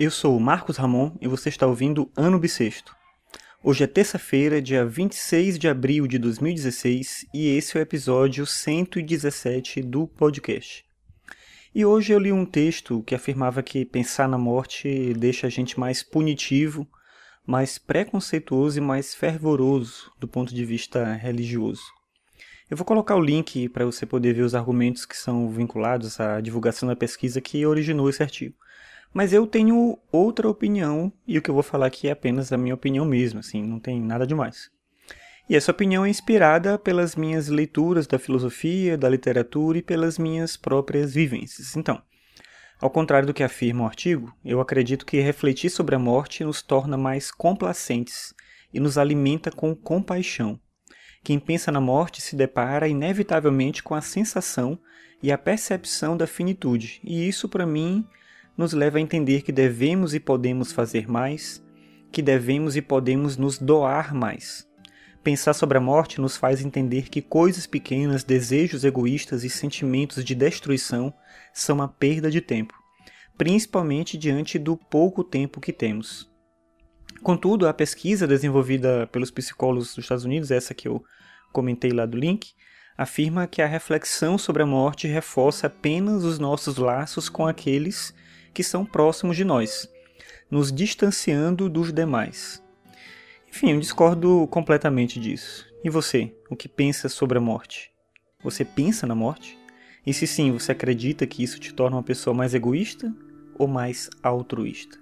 Eu sou o Marcos Ramon e você está ouvindo Ano Bissexto. Hoje é terça-feira, dia 26 de abril de 2016 e esse é o episódio 117 do podcast. E hoje eu li um texto que afirmava que pensar na morte deixa a gente mais punitivo, mais preconceituoso e mais fervoroso do ponto de vista religioso. Eu vou colocar o link para você poder ver os argumentos que são vinculados à divulgação da pesquisa que originou esse artigo. Mas eu tenho outra opinião e o que eu vou falar aqui é apenas a minha opinião mesmo, assim, não tem nada demais. E essa opinião é inspirada pelas minhas leituras da filosofia, da literatura e pelas minhas próprias vivências. Então, ao contrário do que afirma o artigo, eu acredito que refletir sobre a morte nos torna mais complacentes e nos alimenta com compaixão. Quem pensa na morte se depara inevitavelmente com a sensação e a percepção da finitude, e isso para mim nos leva a entender que devemos e podemos fazer mais, que devemos e podemos nos doar mais. Pensar sobre a morte nos faz entender que coisas pequenas, desejos egoístas e sentimentos de destruição são a perda de tempo, principalmente diante do pouco tempo que temos. Contudo, a pesquisa desenvolvida pelos psicólogos dos Estados Unidos, essa que eu comentei lá do link, afirma que a reflexão sobre a morte reforça apenas os nossos laços com aqueles que são próximos de nós, nos distanciando dos demais. Enfim, eu discordo completamente disso. E você, o que pensa sobre a morte? Você pensa na morte? E se sim, você acredita que isso te torna uma pessoa mais egoísta ou mais altruísta?